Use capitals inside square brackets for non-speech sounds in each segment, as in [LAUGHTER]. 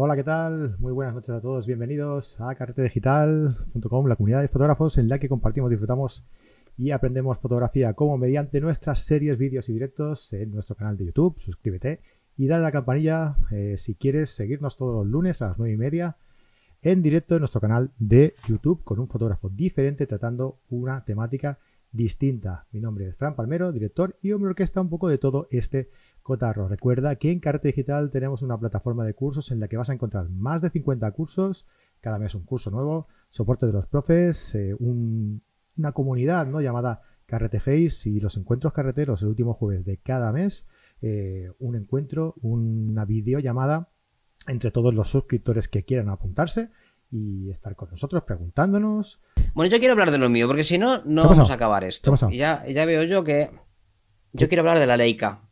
Hola, ¿qué tal? Muy buenas noches a todos. Bienvenidos a carretedigital.com, la comunidad de fotógrafos en la que compartimos, disfrutamos y aprendemos fotografía como mediante nuestras series, vídeos y directos en nuestro canal de YouTube. Suscríbete y dale a la campanilla eh, si quieres seguirnos todos los lunes a las 9 y media en directo en nuestro canal de YouTube con un fotógrafo diferente tratando una temática distinta. Mi nombre es Fran Palmero, director y hombre orquesta un poco de todo este cotarro. Recuerda que en Carrete Digital tenemos una plataforma de cursos en la que vas a encontrar más de 50 cursos, cada mes un curso nuevo, soporte de los profes, eh, una comunidad ¿no? llamada Carrete Face y los encuentros carreteros el último jueves de cada mes, eh, un encuentro, una videollamada entre todos los suscriptores que quieran apuntarse y estar con nosotros preguntándonos. Bueno, yo quiero hablar de lo mío, porque si no, no vamos a acabar esto. ya, ya veo yo que. Yo quiero hablar de la Leica.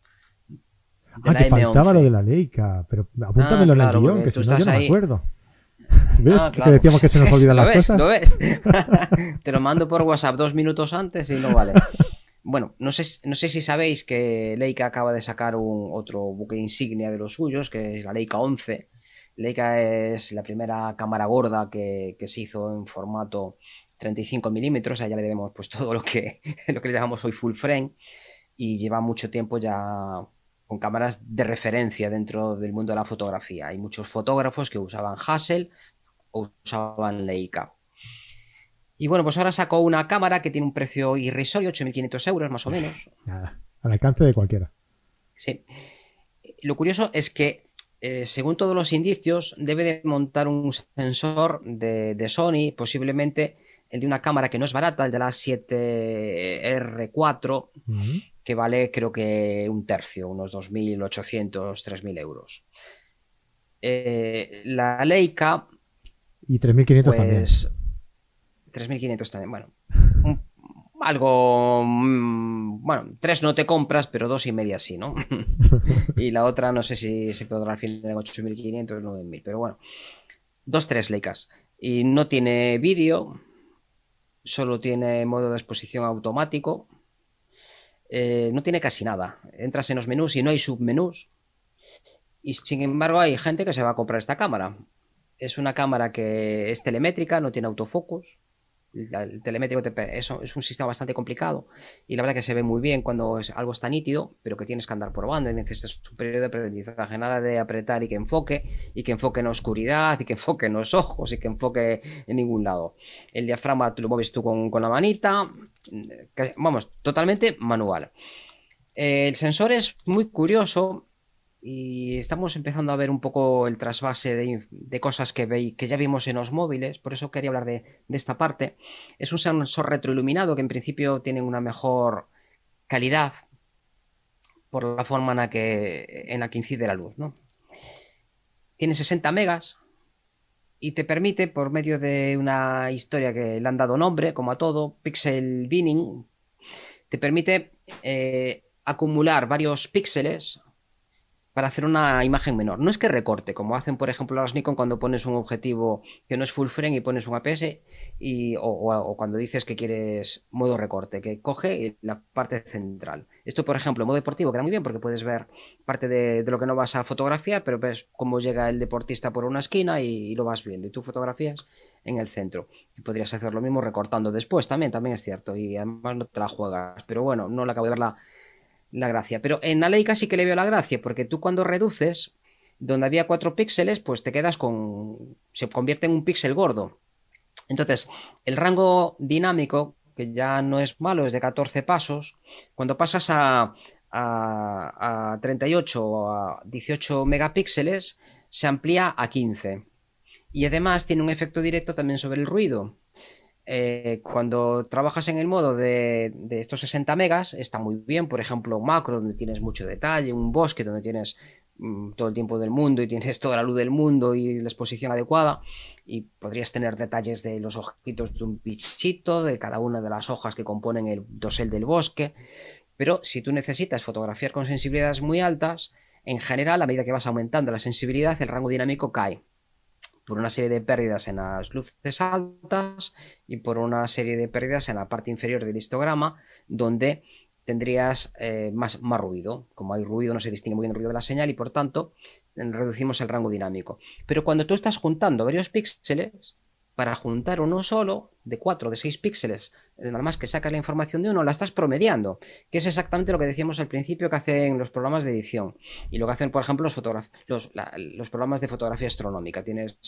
Ah, que faltaba lo de la Leica, pero apúntamelo en el guion, que si no, yo no me acuerdo. [LAUGHS] ¿Ves? Ah, que decíamos que se nos [LAUGHS] olvidan las cosas. ¿Lo ves? [LAUGHS] Te lo mando por WhatsApp dos minutos antes y no vale. Bueno, no sé, no sé si sabéis que Leica acaba de sacar un otro buque insignia de los suyos, que es la Leica 11. Leica es la primera cámara gorda que, se hizo en formato 35 milímetros, allá le debemos pues todo lo que, lo que le llamamos hoy full frame y lleva mucho tiempo ya con cámaras de referencia dentro del mundo de la fotografía. Hay muchos fotógrafos que usaban Hassel o usaban Leica. Y bueno, pues ahora sacó una cámara que tiene un precio irrisorio, 8.500 euros más o menos. Nada, al alcance de cualquiera. Sí. Lo curioso es que, eh, según todos los indicios, debe de montar un sensor de, Sony, posiblemente el de una cámara que no es barata, el de la 7R4, que vale creo que un tercio, unos 2.800, 3.000 euros. Eh, la Leica... Y 3.500 pues, también 3.500 también, bueno. algo. Mm, bueno, tres no te compras, pero dos y media sí, ¿no? [LAUGHS] y la otra no sé si se podrá al final en 8.500 o 9.000, pero bueno. Dos, tres Leicas. Y no tiene vídeo, solo tiene modo de exposición automático. Eh, no tiene casi nada. Entras en los menús y no hay submenús. Y sin embargo, hay gente que se va a comprar esta cámara. Es una cámara que es telemétrica, no tiene autofocus el telemétrico eso es un sistema bastante complicado y la verdad que se ve muy bien cuando es, algo está nítido, pero que tienes que andar probando y necesitas un periodo de aprendizaje, nada de apretar y que enfoque, y que enfoque en oscuridad, y que enfoque en los ojos, y que enfoque en ningún lado. El diafragma tú lo mueves tú con, la manita, vamos, totalmente manual. el sensor es muy curioso y estamos empezando a ver un poco el trasvase de, cosas que, que ya vimos en los móviles, por eso quería hablar de, esta parte. Es un sensor retroiluminado que en principio tiene una mejor calidad por la forma en la que, en la que incide la luz. ¿no? Tiene 60 megas y te permite, por medio de una historia que le han dado nombre, como a todo, Pixel Binning, te permite eh, acumular varios píxeles para hacer una imagen menor. No es que recorte, como hacen, por ejemplo, los Nikon cuando pones un objetivo que no es full frame y pones un APS, y, o, cuando dices que quieres modo recorte, que coge la parte central. Esto, por ejemplo, modo deportivo queda muy bien porque puedes ver parte de, lo que no vas a fotografiar, pero ves cómo llega el deportista por una esquina y, lo vas viendo. Y tú fotografías en el centro. Y podrías hacer lo mismo recortando después también, también es cierto. Y además no te la juegas. Pero bueno, no le acabo de ver la la gracia. Pero en la Leica sí que le veo la gracia, porque tú cuando reduces, donde había cuatro píxeles, pues te quedas con. se convierte en un píxel gordo. Entonces, el rango dinámico, que ya no es malo, es de 14 pasos, cuando pasas a, a, a 38 o a 18 megapíxeles, se amplía a 15. Y además tiene un efecto directo también sobre el ruido. Eh, cuando trabajas en el modo de, estos 60 megas, está muy bien, por ejemplo, macro, donde tienes mucho detalle, un bosque donde tienes mm, todo el tiempo del mundo y tienes [LAUGHS] toda la luz del mundo y la exposición adecuada, y podrías tener detalles de los ojitos de un bichito, de cada una de las hojas que componen el dosel del bosque, pero si tú necesitas fotografiar con sensibilidades muy altas, en general, a medida que vas aumentando la sensibilidad, el rango dinámico cae por una serie de pérdidas en las luces altas y por una serie de pérdidas en la parte inferior del histograma, donde tendrías eh, más, más ruido. Como hay ruido, no se distingue muy bien el ruido de la señal y por tanto reducimos el rango dinámico. Pero cuando tú estás juntando varios píxeles, para juntar uno solo, de 4 de 6 píxeles, nada más que sacas la información de uno, la estás promediando, que es exactamente lo que decíamos al principio que hacen los programas de edición y lo que hacen, por ejemplo, los programas de fotografía astronómica. Tienes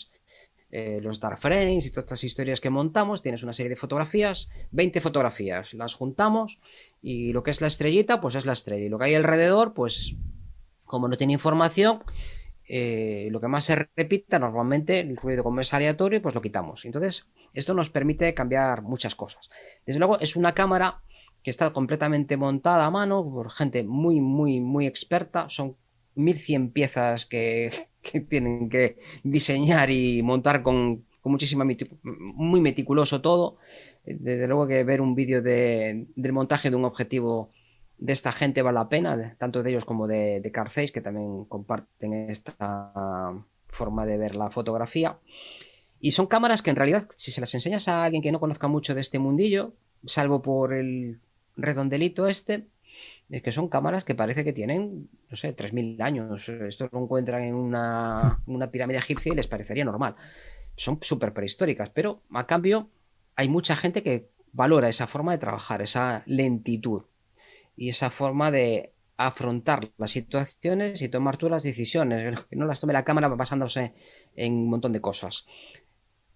eh, los dark frames y todas estas historias que montamos, tienes una serie de fotografías, 20 fotografías, las juntamos y lo que es la estrellita, pues es la estrella y lo que hay alrededor, pues como no tiene información, eh, lo que más se repita normalmente, el ruido como es aleatorio, pues lo quitamos. Entonces, esto nos permite cambiar muchas cosas. Desde luego, es una cámara que está completamente montada a mano por gente muy, muy, muy experta. Son 1100 piezas [LAUGHS] que, tienen que diseñar y montar con, muchísima, muy meticuloso todo. Desde luego que ver un vídeo del montaje de un objetivo de esta gente vale la pena, tanto de ellos como de, de Carface, que también comparten esta forma de ver la fotografía. Y son cámaras que en realidad, si se las enseñas a alguien que no conozca mucho de este mundillo, salvo por el redondelito este, es que son cámaras que parece que tienen, no sé, 3.000 años. Esto lo encuentran en una, una pirámide egipcia y les parecería normal. Son súper prehistóricas, pero a cambio hay mucha gente que valora esa forma de trabajar, esa lentitud y esa forma de afrontar las situaciones y tomar tú las decisiones, que no las tome la cámara basándose en un montón de cosas.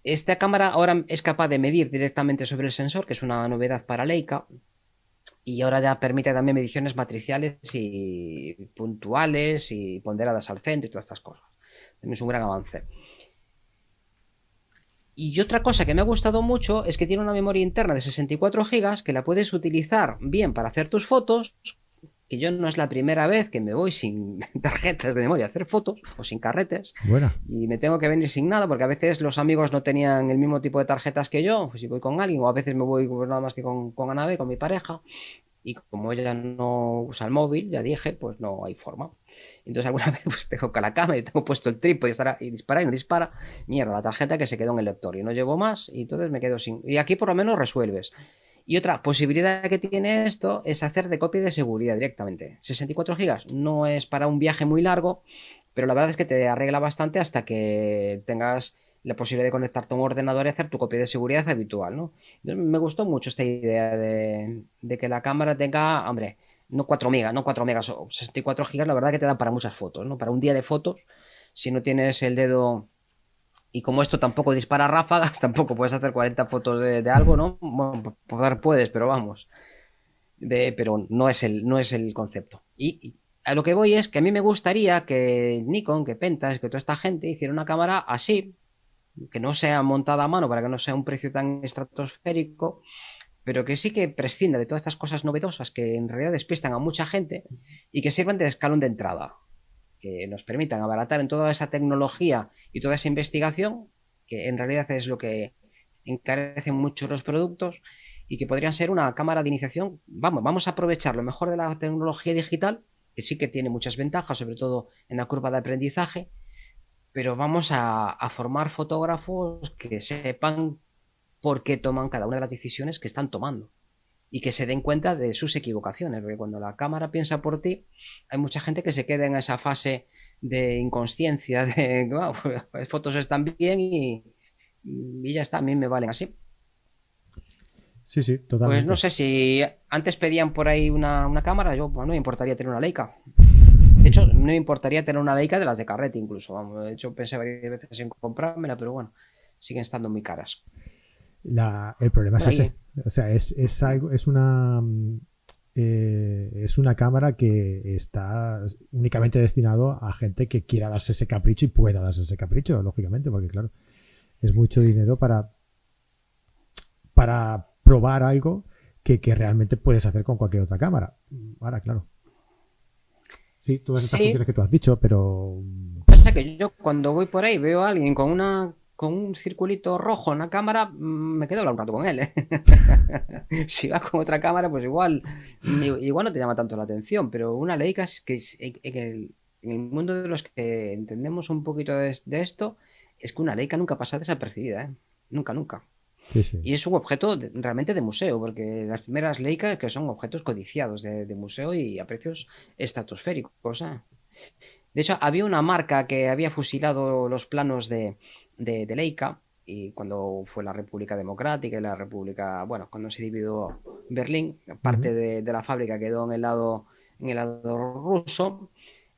Esta cámara ahora es capaz de medir directamente sobre el sensor, que es una novedad para Leica, y ahora ya permite también mediciones matriciales y puntuales y ponderadas al centro y todas estas cosas. Es un gran avance. Y otra cosa que me ha gustado mucho es que tiene una memoria interna de 64 GB que la puedes utilizar bien para hacer tus fotos, que yo no es la primera vez que me voy sin [LAUGHS] tarjetas de memoria a hacer fotos o sin carretes. Y me tengo que venir sin nada porque a veces los amigos no tenían el mismo tipo de tarjetas que yo, pues si voy con alguien, o a veces me voy pues nada más que con, con Anabel, con mi pareja. Y como ella no usa el móvil, ya dije, pues no hay forma. Entonces alguna [LAUGHS] vez pues tengo con la cama y tengo puesto el trípode y, y dispara y no dispara. Mierda, la tarjeta que se quedó en el lector y no llevo más y entonces me quedo sin... Y aquí por lo menos resuelves. Y otra posibilidad que tiene esto es hacer de copia de seguridad directamente. 64 gigas no es para un viaje muy largo, pero la verdad es que te arregla bastante hasta que tengas la posibilidad de conectarte a un ordenador y hacer tu copia de seguridad habitual, ¿no? me gustó mucho esta idea de, que la cámara tenga, hombre, no 4 megas, no 4 megas o 64 gigas, la verdad que te da para muchas fotos, ¿no? Para un día de fotos, si no tienes el dedo y como esto tampoco dispara ráfagas, [LAUGHS] tampoco puedes hacer 40 fotos de, algo, ¿no? Bueno, puedes, pero vamos. Pero no es el, no es el concepto. Y, a lo que voy es que a mí me gustaría que Nikon, que Pentas, que toda esta gente hiciera una cámara así, que no sea montada a mano para que no sea un precio tan estratosférico, pero que sí que prescinda de todas estas cosas novedosas que en realidad despistan a mucha gente y que sirvan de escalón de entrada, que nos permitan abaratar en toda esa tecnología y toda esa investigación, que en realidad es lo que encarece mucho los productos y que podrían ser una cámara de iniciación. Vamos, vamos a aprovechar lo mejor de la tecnología digital, que sí que tiene muchas ventajas, sobre todo en la curva de aprendizaje, pero vamos a, formar fotógrafos que sepan por qué toman cada una de las decisiones que están tomando y que se den cuenta de sus equivocaciones, porque cuando la cámara piensa por ti, hay mucha gente que se queda en esa fase de inconsciencia, [LAUGHS] de wow, las fotos están bien y, y, ya está, a mí me valen así. Sí, sí, totalmente. Pues no sé si antes pedían por ahí una, una cámara, yo pues no me importaría tener una Leica. De hecho, no me importaría tener una Leica de las de carrete incluso. Vamos. De hecho, pensé varias veces en comprármela, pero bueno, siguen estando muy caras. el problema es ese. O sea, es, es, algo, es una eh, es una cámara que está únicamente destinado a gente que quiera darse ese capricho y pueda darse ese capricho, lógicamente, porque claro, es mucho dinero para para probar algo que, que realmente puedes hacer con cualquier otra cámara. Ahora, claro, Sí, todas estas funciones que tú has dicho, pero. Pasa que yo cuando voy por ahí veo a alguien con una con un circulito rojo en la cámara, mm, me quedo hablando un rato con él. ¿eh? [LAUGHS] si vas con otra cámara, pues igual, igual no te llama tanto la atención, pero una Leica es que en el, en el mundo de los que entendemos un poquito de, esto, es que una Leica nunca pasa desapercibida, ¿eh? Nunca, nunca. Y es un objeto realmente de museo, porque las primeras Leica que son objetos codiciados de, museo y a precios estratosféricos. ¿eh? De hecho, había una marca que había fusilado los planos de, de, Leica y cuando fue la República Democrática y la República, bueno, cuando se dividió Berlín, parte de, de, la fábrica quedó en el lado en el lado ruso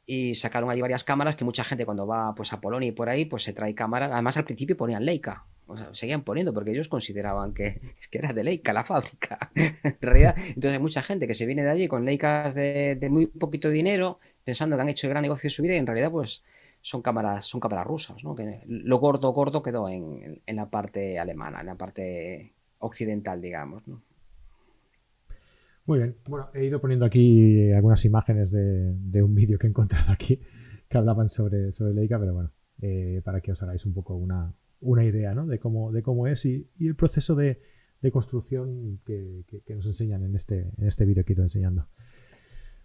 y sacaron allí varias cámaras que mucha gente cuando va pues a Polonia y por ahí pues se trae cámara además al principio ponían Leica seguían poniendo porque ellos consideraban que, [LAUGHS] que era de Leica la fábrica [LAUGHS] en realidad entonces hay mucha gente que se viene de allí con Leicas de, muy poquito dinero pensando que han hecho el gran negocio de su vida y en realidad pues son cámaras son cámaras rusas ¿no? lo gordo gordo quedó en, en la parte alemana en la parte occidental digamos ¿no? Muy bien. Bueno, he ido poniendo aquí algunas imágenes de, un vídeo que he encontrado aquí que hablaban sobre, sobre Leica, pero bueno, eh, para que os hagáis un poco una, idea ¿no? de, cómo, de cómo es y, el proceso de, construcción que, nos enseñan en este, en este vídeo que he ido enseñando.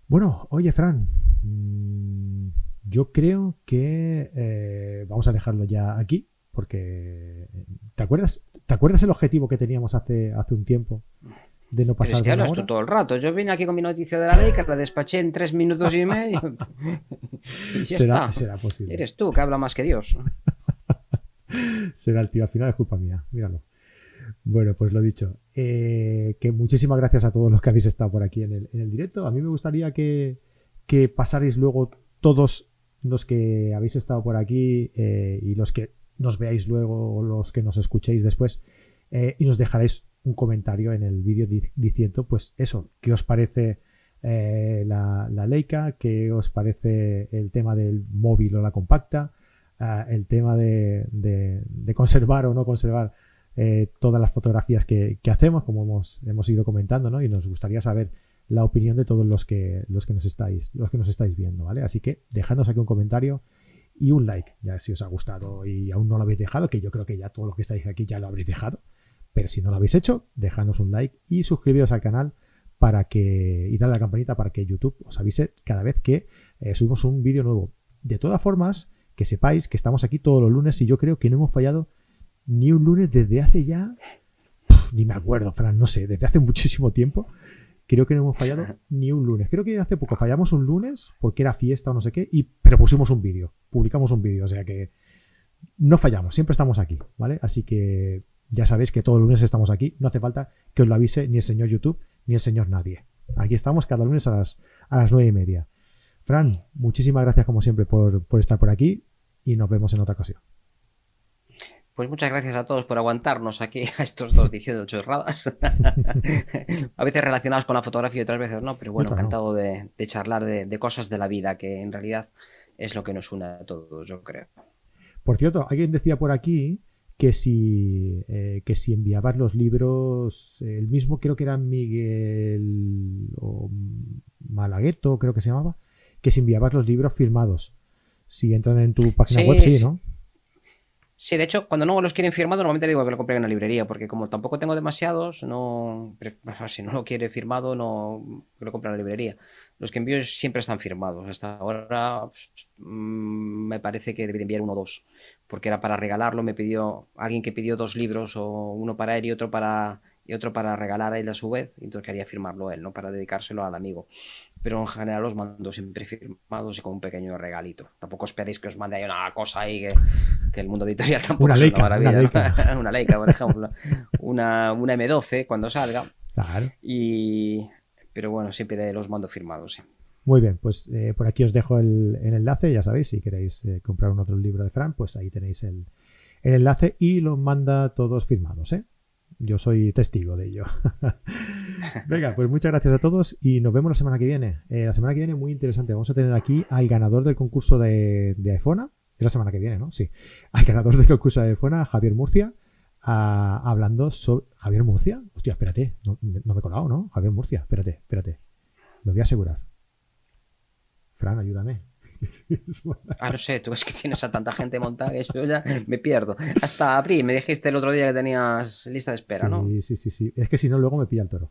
Bueno, oye, Fran, mm, yo creo que eh, vamos a dejarlo ya aquí, porque ¿te acuerdas, ¿te acuerdas el objetivo que teníamos hace, hace un tiempo? de no pasar es que hablas tú todo el rato. Yo vine aquí con mi noticia de la ley, que la despaché en tres minutos y medio. [LAUGHS] y ya será, está. será posible. Eres tú que habla más que Dios. Será el tío. Al final es culpa mía. Míralo. Bueno, pues lo dicho. Eh, que muchísimas gracias a todos los que habéis estado por aquí en el, en el directo. A mí me gustaría que, que, luego todos los que habéis estado por aquí eh, y los que nos veáis luego o los que nos escuchéis después eh, y nos dejaréis un comentario en el vídeo diciendo, pues eso, ¿qué os parece eh, la, Leica? ¿Qué os parece el tema del móvil o la compacta? El tema de, conservar o no conservar eh, todas las fotografías que, hacemos, como hemos, hemos ido comentando, ¿no? Y nos gustaría saber la opinión de todos los que, los que nos estáis, los que nos estáis viendo, ¿vale? Así que dejadnos aquí un comentario y un like, ya si os ha gustado y aún no lo habéis dejado, que yo creo que ya todos los que estáis aquí ya lo habréis dejado. Pero si no lo habéis hecho, dejadnos un like y suscribiros al canal para que y dale a la campanita para que YouTube os avise cada vez que eh, subimos un vídeo nuevo. De todas formas, que sepáis que estamos aquí todos los lunes y yo creo que no hemos fallado ni un lunes desde hace ya ni me acuerdo, Fran, no sé, desde hace muchísimo tiempo. Creo que no hemos fallado [LAUGHS] ni un lunes. Creo que hace poco fallamos un lunes porque era fiesta o no sé qué, y, pero pusimos un vídeo, publicamos un vídeo, o sea que no fallamos, siempre estamos aquí, ¿vale? Así que ya sabéis que todos los lunes estamos aquí. No hace falta que os lo avise ni el señor YouTube ni el señor nadie. Aquí estamos cada lunes a las, a las nueve y media. Fran, muchísimas gracias como siempre por, estar por aquí y nos vemos en otra ocasión. Pues muchas gracias a todos por aguantarnos aquí [LAUGHS] a estos dos diciendo chorradas. [LAUGHS] a veces relacionadas con la fotografía y otras veces no, pero bueno, encantado de, charlar de, de, cosas de la vida, que en realidad es lo que nos une a todos, yo creo. Por cierto, alguien decía por aquí que si, eh, que si enviabas los libros, el mismo creo que era Miguel o Malagueto, creo que se llamaba, que si enviabas los libros firmados. Si entran en tu página web, sí, ¿no? Sí, de hecho, cuando no los quieren firmado, normalmente digo que lo compren en la librería, porque como tampoco tengo demasiados, no [LAUGHS] si no lo quiere firmado, no lo compren en la librería. Los que envío siempre están firmados. Hasta ahora mm, me parece que debería enviar uno o dos, porque era para regalarlo. Me pidió alguien que pidió dos libros, o uno para él y otro para y otro para regalar a él a su vez, y entonces quería firmarlo él, ¿no? Para dedicárselo al amigo pero en general los mando siempre firmados y con un pequeño regalito. Tampoco esperéis que os mande ahí una cosa ahí que, el mundo editorial [LAUGHS] tampoco una es una maravilla. [LAUGHS] Una Leica. por ejemplo. Una, una M12 cuando salga. Claro. Y... Pero bueno, siempre los mando firmados. Muy bien, pues eh, por aquí os dejo el, enlace, ya sabéis, si queréis eh, comprar un otro libro de Fran, pues ahí tenéis el, el enlace y los manda todos firmados, ¿eh? Yo soy testigo de ello. [LAUGHS] Venga, pues muchas gracias a todos y nos vemos la semana que viene. Eh, la semana que viene muy interesante. Vamos a tener aquí al ganador del concurso de, de iPhone. Es la semana que viene, ¿no? Sí. [LAUGHS] Al ganador del concurso de iPhone, Javier Murcia, hablando sobre... ¿Javier Murcia? Hostia, espérate. No, no, me he colado, ¿no? Javier Murcia. Espérate, espérate. Lo voy a asegurar. Fran, ayúdame. Ah, no sé, tú es que tienes a tanta gente montada que yo ya me pierdo. Hasta abril, me dijiste el otro día que tenías lista de espera, sí, ¿no? Sí, sí, sí. Es que si no, luego me pilla el toro.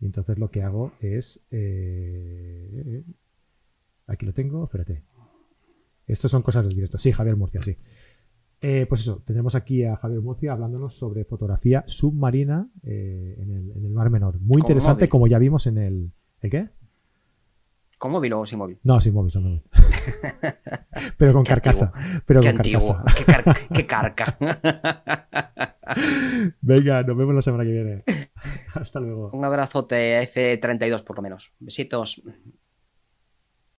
Y entonces lo que hago es. Eh, aquí lo tengo, espérate. Estos son cosas del directo. Sí, Javier Murcia, sí. Eh, pues eso, tenemos aquí a Javier Murcia hablándonos sobre fotografía submarina eh, en, el, en, el, Mar Menor. Muy interesante, como ya vimos en el. ¿El qué? ¿Con móvil o sin móvil? No, sin móvil, sin móvil. [LAUGHS] pero con carcasa. Pero qué con antiguo. carcasa. Qué, car qué carca. [LAUGHS] Venga, nos vemos la semana que viene. [LAUGHS] Hasta luego. Un abrazote F32 por lo menos. Besitos.